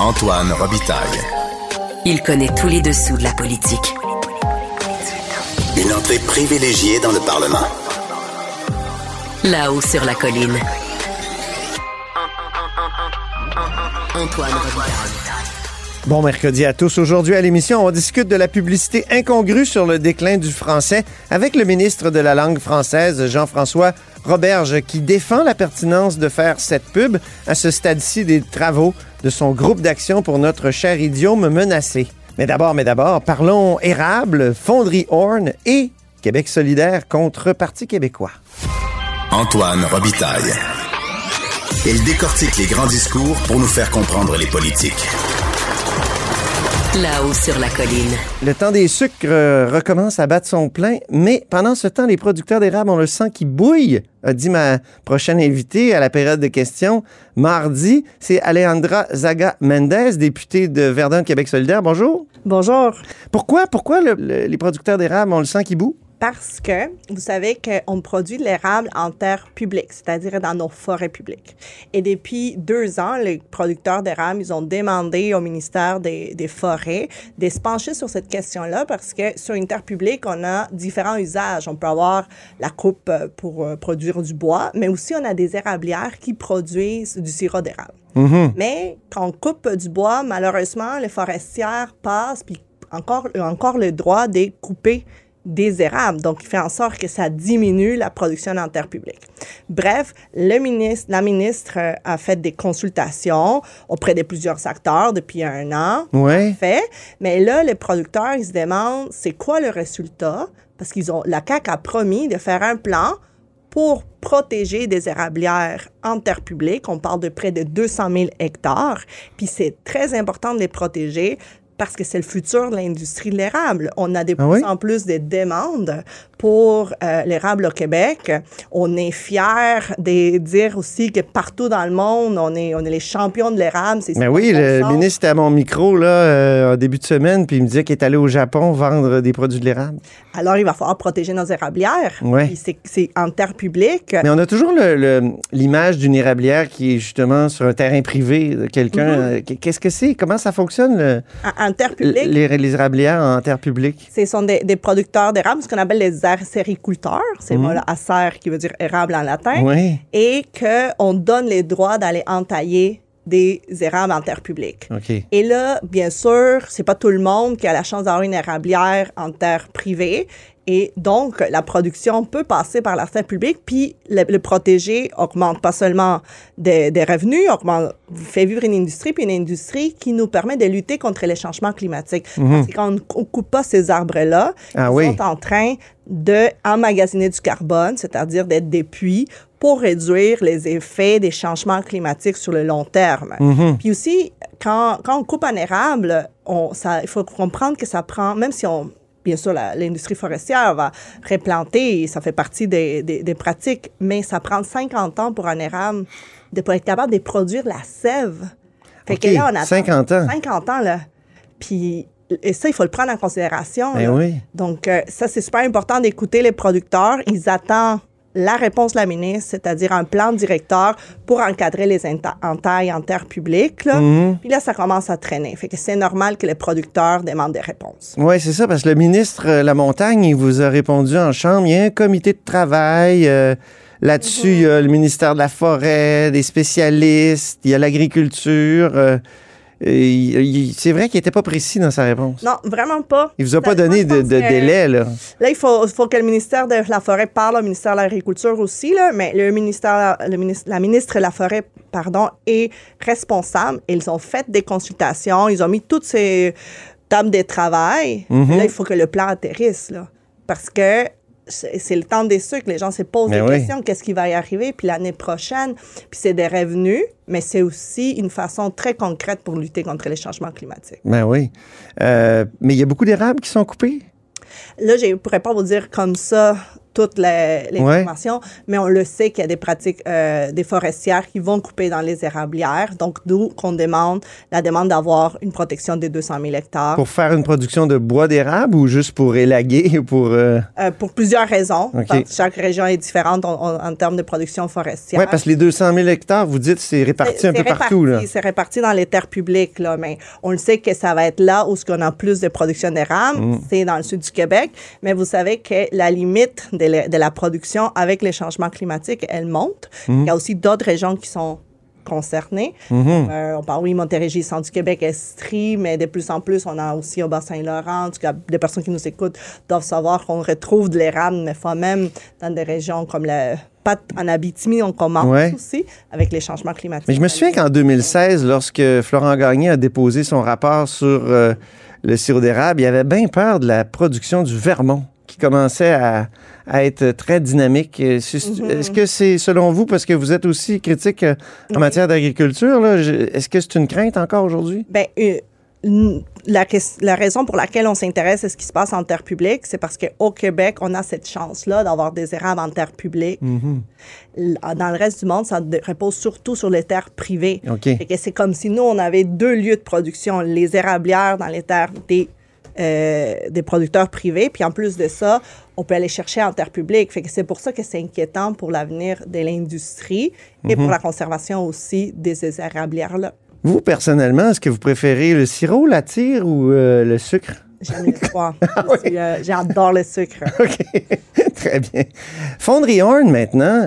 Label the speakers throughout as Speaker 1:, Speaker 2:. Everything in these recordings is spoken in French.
Speaker 1: Antoine Robitaille.
Speaker 2: Il connaît tous les dessous de la politique.
Speaker 1: Une entrée privilégiée dans le Parlement.
Speaker 2: Là-haut sur la colline. Antoine Robitaille.
Speaker 3: Bon mercredi à tous. Aujourd'hui à l'émission, on discute de la publicité incongrue sur le déclin du français avec le ministre de la langue française, Jean-François Roberge, qui défend la pertinence de faire cette pub à ce stade-ci des travaux de son groupe d'action pour notre cher idiome menacé. Mais d'abord, mais d'abord, parlons érable, fonderie Horn et Québec solidaire contre Parti québécois.
Speaker 1: Antoine Robitaille. Il décortique les grands discours pour nous faire comprendre les politiques.
Speaker 2: Là-haut sur la colline.
Speaker 3: Le temps des sucres euh, recommence à battre son plein, mais pendant ce temps, les producteurs d'érable ont le sang qui bouille, a dit ma prochaine invitée à la période de questions. Mardi, c'est Alejandra Zaga Mendez, députée de Verdun Québec solidaire. Bonjour.
Speaker 4: Bonjour.
Speaker 3: Pourquoi, pourquoi le- le- les producteurs d'érable ont le sang qui boue?
Speaker 4: Parce que vous savez qu'on produit de l'érable en terre publique, c'est-à-dire dans nos forêts publiques. Et depuis deux ans, les producteurs d'érable, ils ont demandé au ministère des, des Forêts de se pencher sur cette question-là parce que sur une terre publique, on a différents usages. On peut avoir la coupe euh, pour euh, produire du bois, mais aussi on a des érablières qui produisent du sirop d'érable. Mais quand on coupe du bois, malheureusement, les forestières passent puis encore, ont encore le droit de couper des érables. Donc, il fait en sorte que ça diminue la production en terre publique. Bref, le ministre, la ministre euh, a fait des consultations auprès de plusieurs acteurs depuis un an.
Speaker 3: Ouais.
Speaker 4: Fait. Mais là, les producteurs, ils se demandent c'est quoi le résultat? Parce qu'ils ont, la CAQ a promis de faire un plan pour protéger des érablières en terre publique. On parle de près de 200 000 hectares. Puis c'est très important de les protéger parce que c'est le futur de l'industrie de l'érable. On a de
Speaker 3: Ah
Speaker 4: plus
Speaker 3: oui?
Speaker 4: en plus de demandes pour euh, l'érable au Québec. On est fiers de dire aussi que partout dans le monde, on est, on est les champions de l'érable.
Speaker 3: Mais oui, le ministre était à mon micro là, euh, en début de semaine, puis il me disait qu'il est allé au Japon vendre des produits de l'érable.
Speaker 4: Alors, il va falloir protéger nos érablières.
Speaker 3: Ouais.
Speaker 4: C'est- en terre publique.
Speaker 3: Mais on a toujours l'image d'une érablière qui est justement sur un terrain privé de quelqu'un. Euh, Qu'est-ce que c'est? Comment ça fonctionne, le-
Speaker 4: en terre publique,
Speaker 3: les, les érablières en terre publique?
Speaker 4: Ce sont des, des producteurs d'érable, ce qu'on appelle les acériculteurs. C'est
Speaker 3: Mhm.
Speaker 4: voilà, acer qui veut dire érable en latin.
Speaker 3: Oui.
Speaker 4: Et qu'on donne les droits d'aller entailler des érables en terre publique.
Speaker 3: OK.
Speaker 4: Et là, bien sûr, c'est pas tout le monde qui a la chance d'avoir une érablière en terre privée. Et donc, la production peut passer par la terre publique, puis le, le protéger augmente pas seulement des, des revenus, augmente, fait vivre une industrie, puis une industrie qui nous permet de lutter contre les changements climatiques. Parce que quand on ne coupe pas ces arbres-là,
Speaker 3: Ah
Speaker 4: ils
Speaker 3: oui.
Speaker 4: sont en train de emmagasiner du carbone, c'est-à-dire d'être des puits pour réduire les effets des changements climatiques sur le long terme. Puis aussi, quand, quand on coupe un érable, on, ça, il faut comprendre que ça prend, même si on, bien sûr, l'industrie forestière va replanter, et ça fait partie des, des, des pratiques, mais ça prend 50 ans pour un érable de, pour être capable de produire la sève. Fait que là, on attend
Speaker 3: 50 ans.
Speaker 4: 50 ans, là. Puis, et ça, il faut le prendre en considération.
Speaker 3: Ben oui.
Speaker 4: Donc, euh, ça, c'est super important d'écouter les producteurs. Ils attendent la réponse de la ministre, c'est-à-dire un plan directeur pour encadrer les enta- entailles en terre publique. Là.
Speaker 3: Mhm.
Speaker 4: Puis là, ça commence à traîner. Fait que c'est normal que les producteurs demandent des réponses.
Speaker 3: Oui, c'est ça, parce que le ministre euh, La Montagne, il vous a répondu en chambre. Il y a un comité de travail. euh, Là-dessus, il y a le ministère de la Forêt, des spécialistes, il y a l'agriculture. euh, c'est vrai qu'il n'était pas précis dans sa réponse.
Speaker 4: Non, vraiment pas.
Speaker 3: Il vous a pas donné de, délai, là.
Speaker 4: Là, il faut, faut que le ministère de la Forêt parle au ministère de l'Agriculture aussi, là, mais le ministère, le ministre, la ministre de la Forêt, pardon, est responsable. Ils ont fait des consultations, ils ont mis toutes ces tables de travail.
Speaker 3: Mhm.
Speaker 4: Là, il faut que le plan atterrisse, là, parce que c'est le temps des sucres. Les gens se posent
Speaker 3: Mais
Speaker 4: des
Speaker 3: oui.
Speaker 4: questions. Qu'est-ce qui va y arriver? Puis l'année prochaine, puis c'est des revenus, mais c'est aussi une façon très concrète pour lutter contre les changements climatiques.
Speaker 3: Ben oui. Euh, mais il y a beaucoup d'érables qui sont coupés?
Speaker 4: Là, je ne pourrais pas vous dire comme ça toutes les, les
Speaker 3: Ouais.
Speaker 4: informations, mais on le sait qu'il y a des pratiques euh, des forestières qui vont couper dans les érablières. Donc, d'où qu'on demande la demande d'avoir une protection des 200 000 hectares.
Speaker 3: Pour faire une production de bois d'érable ou juste pour élaguer ou pour... euh,
Speaker 4: Euh, pour plusieurs raisons.
Speaker 3: OK.
Speaker 4: Parce que chaque région est différente en, en- en termes de production forestière.
Speaker 3: Ouais, parce que les 200 000 hectares, vous dites, c'est réparti un peu
Speaker 4: c'est
Speaker 3: partout. Là.
Speaker 4: réparti, C'est réparti dans les terres publiques, là, mais on le sait que ça va être là où ce qu'on a plus de production d'érable,
Speaker 3: Mm.
Speaker 4: c'est dans le sud du Québec. Mais vous savez que la limite de, la- de la production avec les changements climatiques, elle monte.
Speaker 3: Mm.
Speaker 4: Il y a aussi d'autres régions qui sont concernées.
Speaker 3: Mm-hmm.
Speaker 4: Euh, on parle, oui, Montérégie, centre du Québec, Estrie, mais de plus en plus, on a aussi au Bas-Saint-Laurent. En tout cas, des personnes qui nous écoutent doivent savoir qu'on retrouve de l'érable, mais fois même dans des régions comme la pas en Abitibi, on commence
Speaker 3: Ouais.
Speaker 4: aussi avec les changements climatiques.
Speaker 3: Mais je me souviens qu'en 2016, lorsque Florent Gagné a déposé son rapport sur euh, le sirop d'érable, il avait bien peur de la production du Vermont qui commençait à, à être très dynamique.
Speaker 4: Mm-hmm.
Speaker 3: Est-ce que c'est, selon vous, parce que vous êtes aussi critique en matière d'agriculture, est-ce que c'est une crainte encore aujourd'hui?
Speaker 4: Ben, euh, la, raison pour laquelle on s'intéresse à ce qui se passe en terre publique, c'est parce qu'au Québec, on a cette chance-là d'avoir des érables en terre publique. L- Dans le reste du monde, ça repose surtout sur les terres privées.
Speaker 3: OK.
Speaker 4: Fait que c'est comme si nous, on avait deux lieux de production, les érablières dans les terres des, euh, des producteurs privés, puis en plus de ça, on peut aller chercher en terre publique. Fait que c'est pour ça que c'est inquiétant pour l'avenir de l'industrie et pour la conservation aussi de ces érablières-là.
Speaker 3: Vous, personnellement, est-ce que vous préférez le sirop, la tire ou euh, le sucre?
Speaker 4: J'aime les trois. Je suis, euh, J'adore le sucre.
Speaker 3: OK. Très bien. Fonderie Horn, maintenant,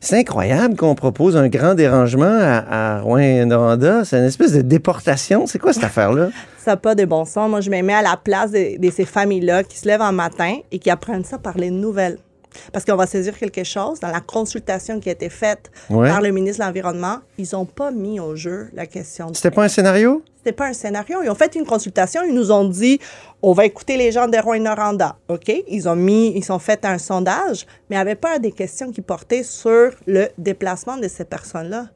Speaker 3: c'est incroyable qu'on propose un grand dérangement à, à Rouen-Noranda. C'est une espèce de déportation. C'est quoi cette affaire-là?
Speaker 4: Ça n'a pas de bon sens. Moi, je me mets à la place de, ces familles-là qui se lèvent un matin et qui apprennent ça par les nouvelles. Parce qu'on va saisir quelque chose. Dans la consultation qui a été faite
Speaker 3: Ouais.
Speaker 4: par le ministre de l'Environnement, ils n'ont pas mis au jeu la question.
Speaker 3: C'était pas un scénario?
Speaker 4: C'était pas un scénario. Ils ont fait une consultation. Ils nous ont dit, on va écouter les gens de Rouen-Noranda. OK? Ils ont mis, ils ont fait un sondage, mais avait pas des questions qui portaient sur le déplacement de ces personnes-là.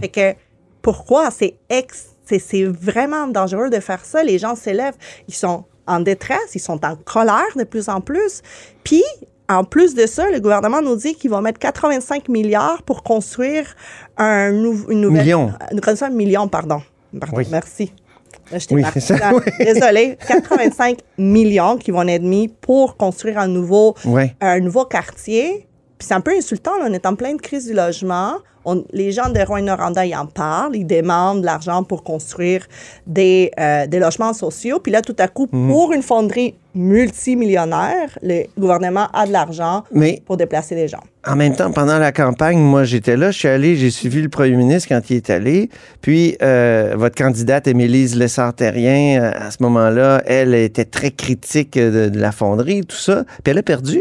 Speaker 4: Fait que, pourquoi? C'est ex, c'est, c'est vraiment dangereux de faire ça. Les gens s'élèvent. Ils sont en détresse. Ils sont en colère de plus en plus. Puis, en plus de ça, le gouvernement nous dit qu'ils vont mettre 85 milliards pour construire un nou- une nouvelle...
Speaker 3: Million.
Speaker 4: Un million, pardon. Pardon,
Speaker 3: Oui.
Speaker 4: merci. Là, je t'ai
Speaker 3: Oui, ça, oui.
Speaker 4: Désolée. 85 millions qui vont être mis pour construire un nouveau,
Speaker 3: Ouais.
Speaker 4: un nouveau quartier. Puis c'est un peu insultant, là, on est en pleine crise du logement. On- les gens de Rouen-Noranda, ils en parlent. Ils demandent de l'argent pour construire des, euh, des logements sociaux. Puis là, tout à coup,
Speaker 3: Mhm.
Speaker 4: pour une fonderie multimillionnaire, le gouvernement a de l'argent pour déplacer les gens.
Speaker 3: en même temps, pendant la campagne, moi, j'étais là. Je suis allé, j'ai suivi le premier ministre quand il est allé. Puis, euh, votre candidate, Émilise Lessard-Terrien, euh, à ce moment-là, elle était très critique de, de la fonderie, tout ça. Puis elle a perdu.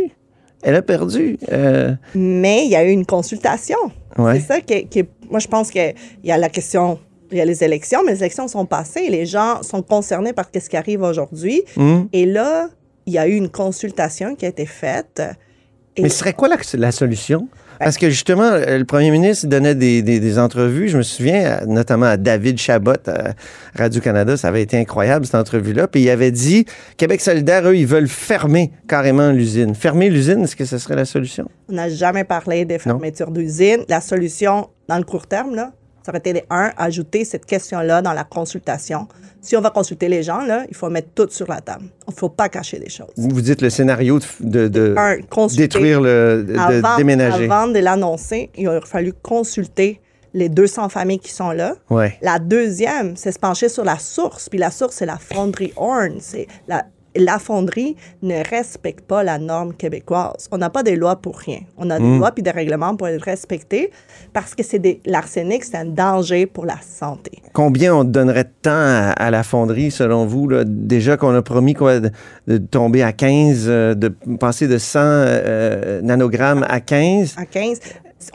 Speaker 3: Elle a perdu. Euh,
Speaker 4: Mais il y a eu une consultation.
Speaker 3: Ouais.
Speaker 4: C'est ça qui, qui- moi je pense qu'il y a la question, il y a les élections, mais les élections sont passées, les gens sont concernés par ce qui arrive aujourd'hui.
Speaker 3: hum.
Speaker 4: Et là, il y a eu une consultation qui a été faite. Et
Speaker 3: Mais ce serait quoi la, la solution? Parce que justement, euh, le premier ministre donnait des, des- des entrevues. Je me souviens euh, notamment à David Chabot à Radio-Canada. Ça avait été incroyable, cette entrevue-là. Puis il avait dit Québec solidaire, eux, ils veulent fermer carrément l'usine. Fermer l'usine, est-ce que ce serait la solution?
Speaker 4: on n'a jamais parlé des fermetures d'usines. La solution, dans le court terme, là, ça aurait été, de, un, ajouter cette question-là dans la consultation. Si on va consulter les gens, là, il faut mettre tout sur la table. Il ne faut pas cacher des choses.
Speaker 3: Vous dites le scénario de, de- de
Speaker 4: Un,
Speaker 3: détruire le. de, de
Speaker 4: avant,
Speaker 3: déménager.
Speaker 4: avant de l'annoncer, il aurait fallu consulter les 200 familles qui sont là.
Speaker 3: Ouais.
Speaker 4: La deuxième, c'est se pencher sur la source. Puis la source, c'est la fonderie Horn. C'est la, la fonderie ne respecte pas la norme québécoise. On n'a pas des lois pour rien. On a des lois puis des règlements pour être respectés parce que c'est des, l'arsenic, c'est un danger pour la santé.
Speaker 3: Combien on donnerait de temps à, à la fonderie, selon vous? Là? Déjà qu'on a promis quoi, de, de tomber à 15, euh, de passer de 100 euh, nanogrammes à 15.
Speaker 4: À 15,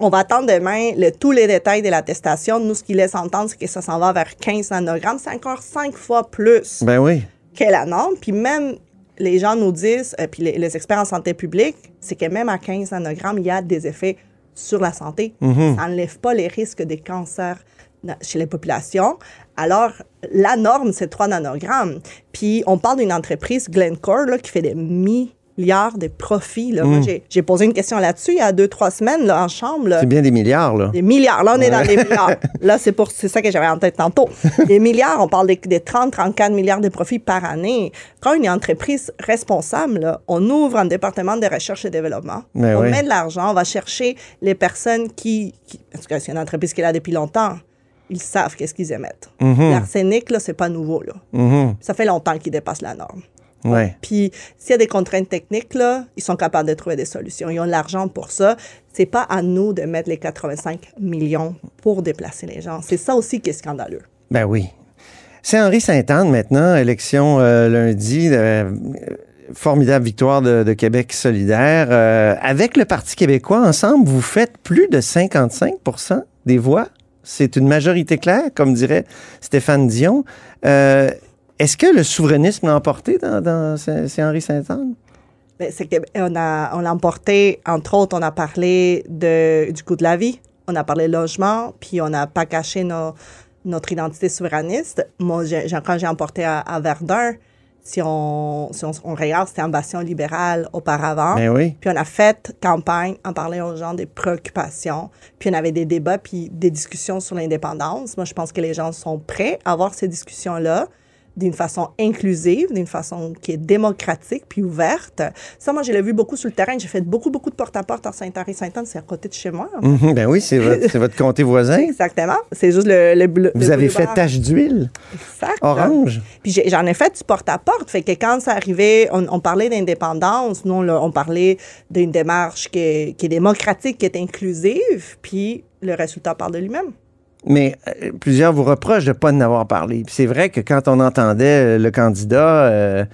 Speaker 4: on va attendre demain le- tous les détails de l'attestation. Nous, ce qui laisse entendre, c'est que ça s'en va vers 15 nanogrammes. C'est encore cinq fois plus.
Speaker 3: Ben oui.
Speaker 4: Que la norme. Puis même, les gens nous disent, euh, puis les, les experts en santé publique, c'est que même à 15 nanogrammes, il y a des effets sur la santé. Ça n'enlève pas les risques de cancer na- chez les populations. Alors, la norme, c'est 3 nanogrammes. Puis, on parle d'une entreprise, Glencore, là, qui fait des milliards de profits. Là. Moi, j'ai- posé une question là-dessus il y a deux, trois semaines là, en chambre.
Speaker 3: C'est bien des milliards, là.
Speaker 4: Des milliards. Là, on est dans les milliards. Là, c'est pour ça que j'avais en tête tantôt. Des milliards, on parle des, des 30, 34 milliards de profits par année. Quand une entreprise responsable, là, on ouvre un département de recherche et développement.
Speaker 3: Mais
Speaker 4: on
Speaker 3: oui.
Speaker 4: met de l'argent, on va chercher les personnes qui, qui parce que c'est une entreprise qui est là depuis longtemps. Ils savent qu'est-ce qu'ils émettent. L'arsenic, là, c'est pas nouveau, là.
Speaker 3: Mhm.
Speaker 4: Ça fait longtemps qu'ils dépassent la norme.
Speaker 3: Ouais.
Speaker 4: Puis s'il y a des contraintes techniques, là, ils sont capables de trouver des solutions. Ils ont l'argent pour ça. C'est pas à nous de mettre les 85 millions pour déplacer les gens. C'est ça aussi qui est scandaleux.
Speaker 3: Ben oui. C'est Henri Sainte-Anne maintenant, élection euh, lundi, euh, formidable victoire de, de Québec solidaire. Euh, avec le Parti québécois, ensemble, vous faites plus de 55% des voix. C'est une majorité claire, comme dirait Stéphane Dion. Est-ce que le souverainisme l'a emporté dans, dans c'est Henri Sainte-Anne?
Speaker 4: Mais c'est que on a on l'a emporté entre autres on a parlé de du coût de la vie, on a parlé logement, puis on n'a pas caché nos- notre identité souverainiste. Moi quand j'ai emporté à, à Verdun, si on si on, on regarde c'était ambition libérale auparavant.
Speaker 3: Ben oui.
Speaker 4: Puis on a fait campagne en parlant aux gens des préoccupations. Puis on avait des débats puis des discussions sur l'indépendance. Moi, je pense que les gens sont prêts à avoir ces discussions-là d'une façon inclusive, d'une façon qui est démocratique puis ouverte. Ça, moi, je l'ai vu beaucoup sur le terrain. J'ai fait beaucoup, beaucoup de porte-à-porte en Saint-Henri-Sainte-Anne. C'est à côté de chez moi.
Speaker 3: Mhm, ben oui, c'est votre, votre comté voisin.
Speaker 4: Exactement. C'est juste le, le, le-
Speaker 3: Vous
Speaker 4: le
Speaker 3: avez fait tache d'huile
Speaker 4: Exact.
Speaker 3: orange.
Speaker 4: Puis j'en ai fait du porte-à-porte. Fait que quand ça arrivait, on, on parlait d'indépendance. Nous, on, on parlait d'une démarche qui est, qui est démocratique, qui est inclusive. Puis le résultat parle de lui-même.
Speaker 3: Mais euh, plusieurs vous reprochent de ne pas en avoir parlé. C'est vrai que quand on entendait euh, le candidat, euh,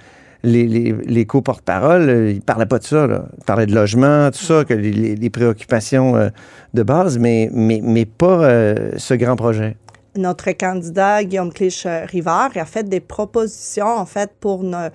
Speaker 3: les, les, les co-porte-parole, euh, il ne parlait pas de ça. Là. Il parlait de logement, tout ça, que les, préoccupations de base, mais, mais, mais pas ce grand projet.
Speaker 4: Notre candidat, Guillaume Clich-Rivard, a fait des propositions, en fait, pour, ne-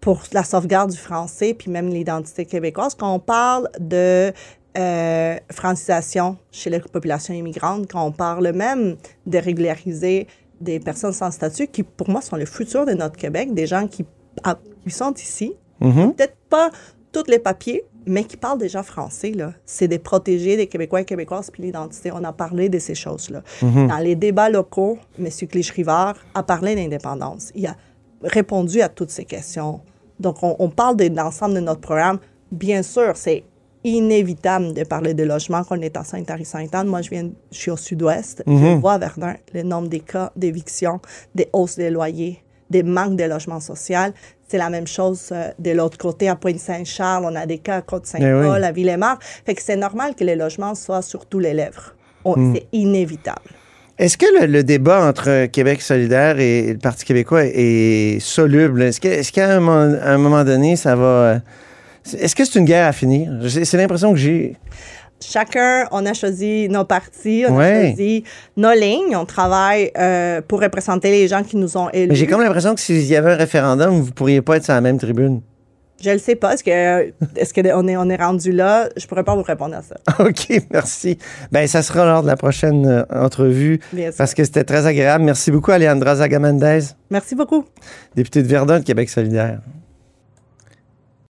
Speaker 4: pour la sauvegarde du français, puis même l'identité québécoise. Quand on parle de euh, francisation chez les populations immigrantes, quand on parle même de régulariser des personnes sans statut, qui pour moi sont le futur de notre Québec, des gens qui, ah, qui sont ici,
Speaker 3: Mhm.
Speaker 4: peut-être pas tous les papiers, mais qui parlent déjà français. C'est des protégés des Québécois et Québécoises, puis l'identité. On a parlé de ces choses-là. Dans les débats locaux, M. Clich-Rivard a parlé d'indépendance. Il a répondu à toutes ces questions. Donc, on, on parle de l'ensemble de notre programme. Bien sûr, c'est inévitable de parler de logement quand on est à Sainte-Henri-Sainte-Anne. Moi, je viens, je suis au sud-ouest. Je vois à Verdun le nombre des cas d'éviction, des hausses des loyers, des manques de logement social. C'est la même chose euh, de l'autre côté, à Pointe-Saint-Charles. On a des cas à Côte-Saint-Paul,
Speaker 3: Eh oui.
Speaker 4: à Villemar. Fait que c'est normal que les logements soient sur tous les lèvres. On- C'est inévitable.
Speaker 3: Est-ce que le, le débat entre Québec solidaire et le Parti québécois est soluble? Est-ce qu'à un, moment- à un moment donné, ça va... Est-ce que c'est une guerre à finir? C'est l'impression que j'ai.
Speaker 4: Chacun, on a choisi nos partis, on
Speaker 3: Ouais.
Speaker 4: a choisi nos lignes. On travaille euh, pour représenter les gens qui nous ont élus.
Speaker 3: Mais j'ai comme l'impression que s'il y avait un référendum, vous pourriez pas être sur la même tribune.
Speaker 4: Je le sais pas. Est-ce que est-ce que on est on est rendu là? Je pourrais pas vous répondre à ça.
Speaker 3: OK, merci. Ben, ça sera lors de la prochaine euh, entrevue
Speaker 4: Bien sûr.
Speaker 3: parce que c'était très agréable. Merci beaucoup, Alejandra Zagamendez,
Speaker 4: Merci beaucoup.
Speaker 3: députée de Verdun de Québec solidaire.